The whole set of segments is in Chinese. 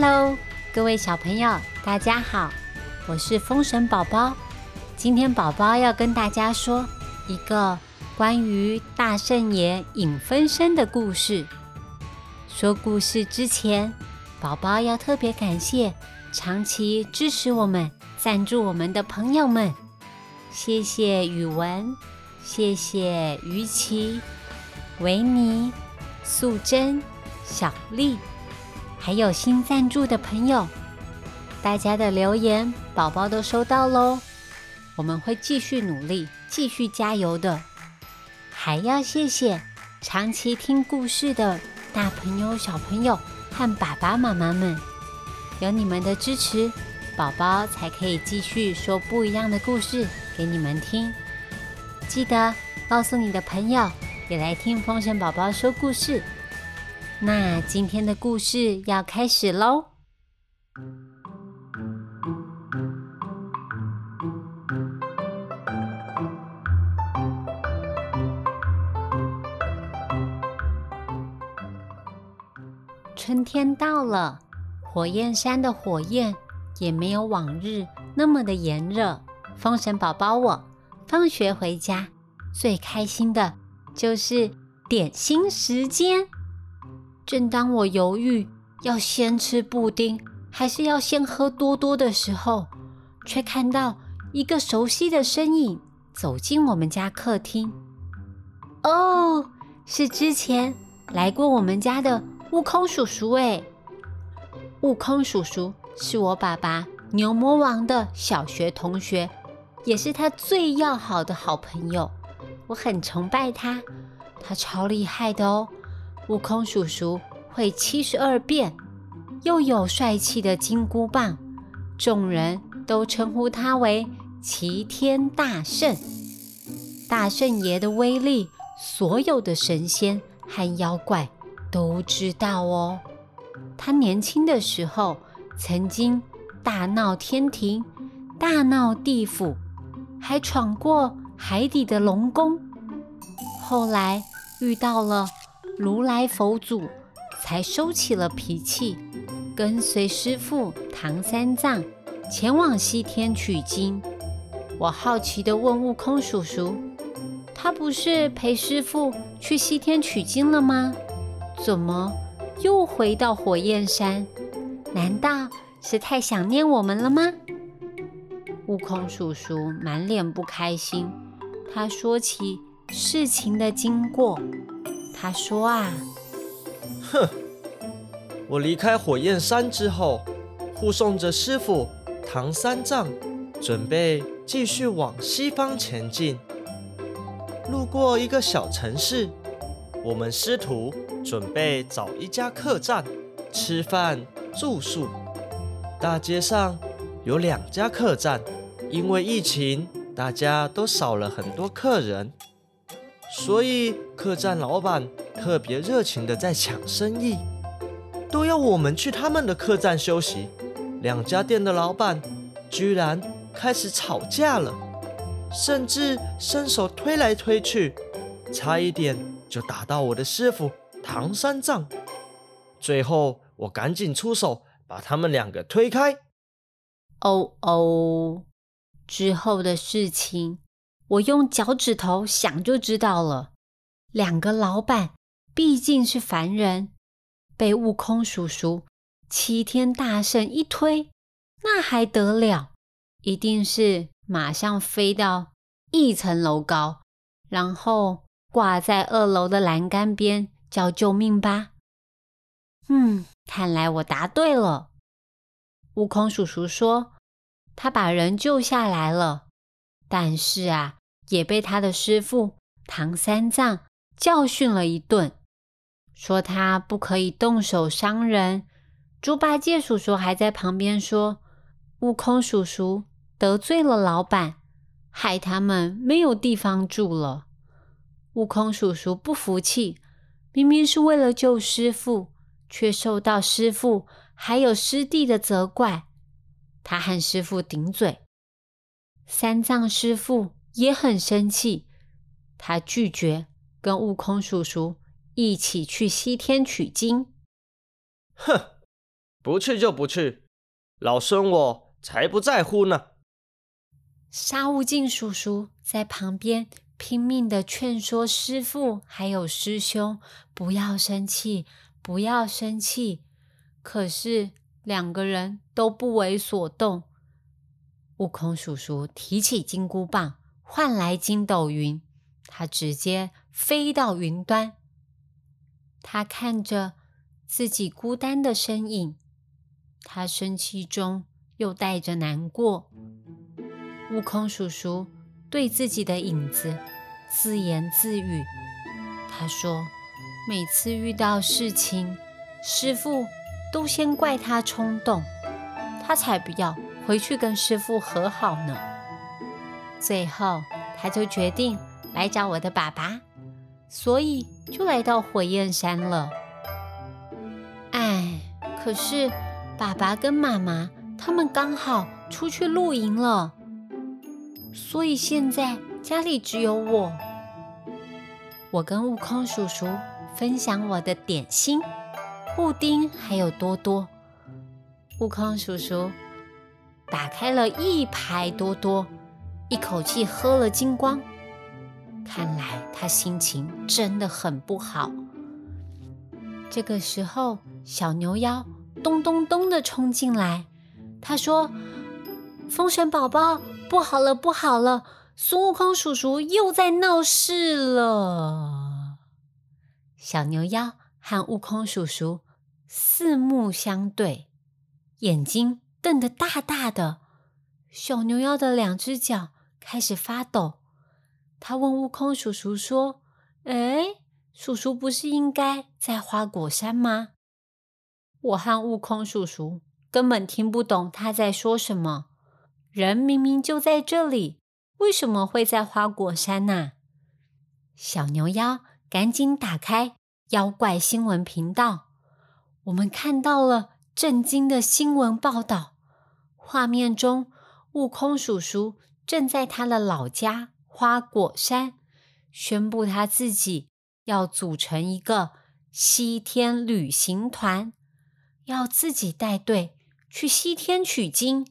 Hello，各位小朋友，大家好，我是风神宝宝。今天宝宝要跟大家说一个关于大圣爷影分身的故事。说故事之前，宝宝要特别感谢长期支持我们、赞助我们的朋友们，谢谢宇文，谢谢于琪、维尼、素贞、小丽。还有新赞助的朋友，大家的留言宝宝都收到喽。我们会继续努力，继续加油的。还要谢谢长期听故事的大朋友、小朋友和爸爸妈妈们，有你们的支持，宝宝才可以继续说不一样的故事给你们听。记得告诉你的朋友，也来听风神宝宝说故事。那今天的故事要开始喽。春天到了，火焰山的火焰也没有往日那么的炎热。风神宝宝，我放学回家最开心的就是点心时间。正当我犹豫要先吃布丁还是要先喝多多的时候，却看到一个熟悉的身影走进我们家客厅。哦，是之前来过我们家的悟空叔叔哎！悟空叔叔是我爸爸牛魔王的小学同学，也是他最要好的好朋友。我很崇拜他，他超厉害的哦。悟空叔叔会七十二变，又有帅气的金箍棒，众人都称呼他为齐天大圣。大圣爷的威力，所有的神仙和妖怪都知道哦。他年轻的时候曾经大闹天庭，大闹地府，还闯过海底的龙宫。后来遇到了。如来佛祖才收起了脾气，跟随师父唐三藏前往西天取经。我好奇地问悟空叔叔：“他不是陪师父去西天取经了吗？怎么又回到火焰山？难道是太想念我们了吗？”悟空叔叔满脸不开心，他说起事情的经过。他说：“啊，哼，我离开火焰山之后，护送着师傅唐三藏，准备继续往西方前进。路过一个小城市，我们师徒准备找一家客栈吃饭住宿。大街上有两家客栈，因为疫情，大家都少了很多客人。”所以客栈老板特别热情的在抢生意，都要我们去他们的客栈休息。两家店的老板居然开始吵架了，甚至伸手推来推去，差一点就打到我的师傅唐三藏。最后我赶紧出手把他们两个推开。哦哦，之后的事情。我用脚趾头想就知道了。两个老板毕竟是凡人，被悟空叔叔齐天大圣一推，那还得了？一定是马上飞到一层楼高，然后挂在二楼的栏杆边叫救命吧。嗯，看来我答对了。悟空叔叔说，他把人救下来了，但是啊。也被他的师傅唐三藏教训了一顿，说他不可以动手伤人。猪八戒叔叔还在旁边说：“悟空叔叔得罪了老板，害他们没有地方住了。”悟空叔叔不服气，明明是为了救师傅，却受到师傅还有师弟的责怪。他和师傅顶嘴，三藏师傅。也很生气，他拒绝跟悟空叔叔一起去西天取经。哼，不去就不去，老孙我才不在乎呢。沙悟净叔叔在旁边拼命的劝说师傅还有师兄不要生气，不要生气。可是两个人都不为所动。悟空叔叔提起金箍棒，换来筋斗云，他直接飞到云端。他看着自己孤单的身影，他生气中又带着难过。悟空叔叔对自己的影子自言自语：“他说，每次遇到事情，师傅都先怪他冲动，他才不要回去跟师傅和好呢。最后，他就决定来找我的爸爸，所以就来到火焰山了。哎，可是爸爸跟妈妈他们刚好出去露营了。”所以现在家里只有我。我跟悟空叔叔分享我的点心、布丁，还有多多。悟空叔叔打开了一排多多，一口气喝了精光。看来他心情真的很不好。这个时候，小牛妖咚咚咚的冲进来，他说：“风神宝宝。”不好了，不好了！孙悟空叔叔又在闹事了。小牛妖和悟空叔叔四目相对，眼睛瞪得大大的。小牛妖的两只脚开始发抖。他问悟空叔叔说：“哎，叔叔不是应该在花果山吗？”我和悟空叔叔根本听不懂他在说什么。人明明就在这里，为什么会在花果山呢？小牛妖赶紧打开妖怪新闻频道，我们看到了震惊的新闻报道。画面中，悟空叔叔正在他的老家花果山宣布他自己要组成一个西天旅行团，要自己带队去西天取经。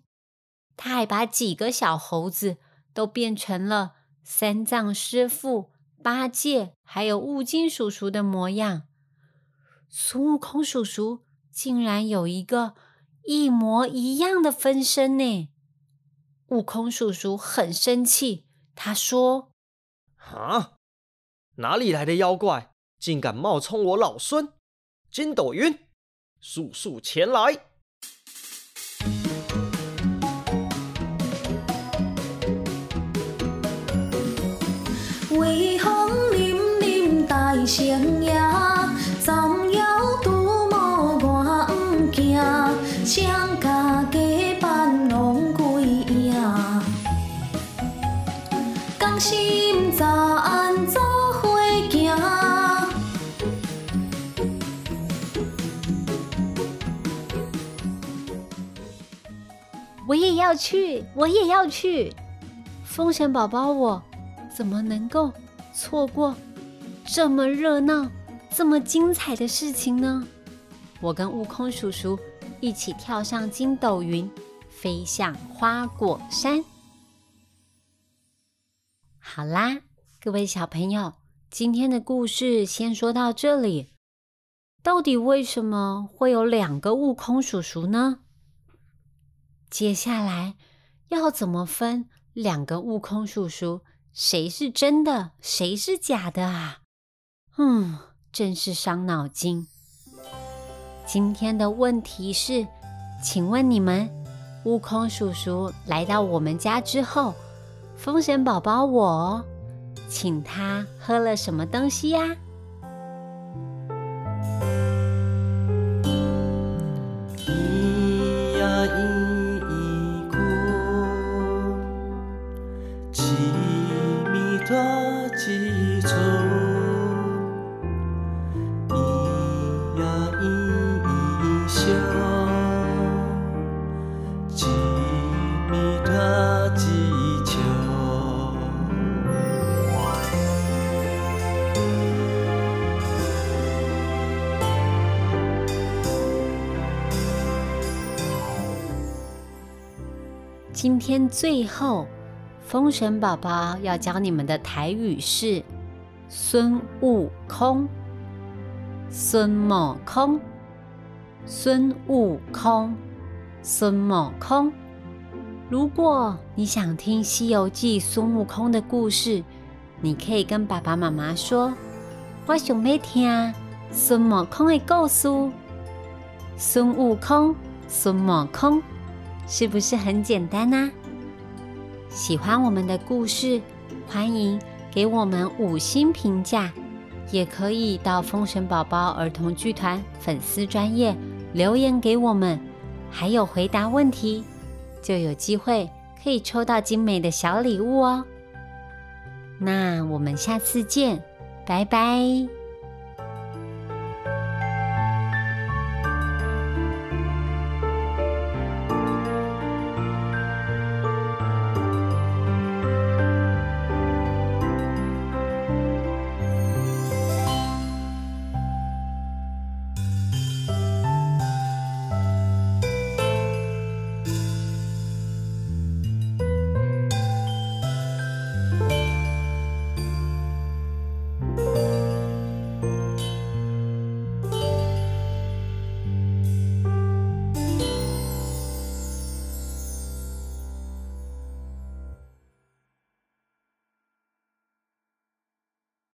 他还把几个小猴子都变成了三藏师傅、八戒还有悟净叔叔的模样。孙悟空叔叔竟然有一个一模一样的分身呢！悟空叔叔很生气，他说：“啊，哪里来的妖怪，竟敢冒充我老孙？筋斗云，速速前来！”去，我也要去！风神宝宝，我怎么能够错过这么热闹、这么精彩的事情呢？我跟悟空叔叔一起跳上筋斗云，飞向花果山。好啦，各位小朋友，今天的故事先说到这里。到底为什么会有两个悟空叔叔呢？接下来要怎么分两个悟空叔叔？谁是真的，谁是假的啊？嗯，真是伤脑筋。今天的问题是，请问你们，悟空叔叔来到我们家之后，风神宝宝我请他喝了什么东西呀？今天最后，风神宝宝要教你们的台语是孙悟空。孙悟空，孙悟空，孙悟空。如果你想听《西游记》孙悟空的故事，你可以跟爸爸妈妈说：“我想要听孙悟空的故事。”孙悟空，孙悟空，是不是很简单呢？喜欢我们的故事，欢迎给我们五星评价，也可以到风神宝宝儿童剧团粉丝专业留言给我们，还有回答问题，就有机会可以抽到精美的小礼物哦。那我们下次见，拜拜。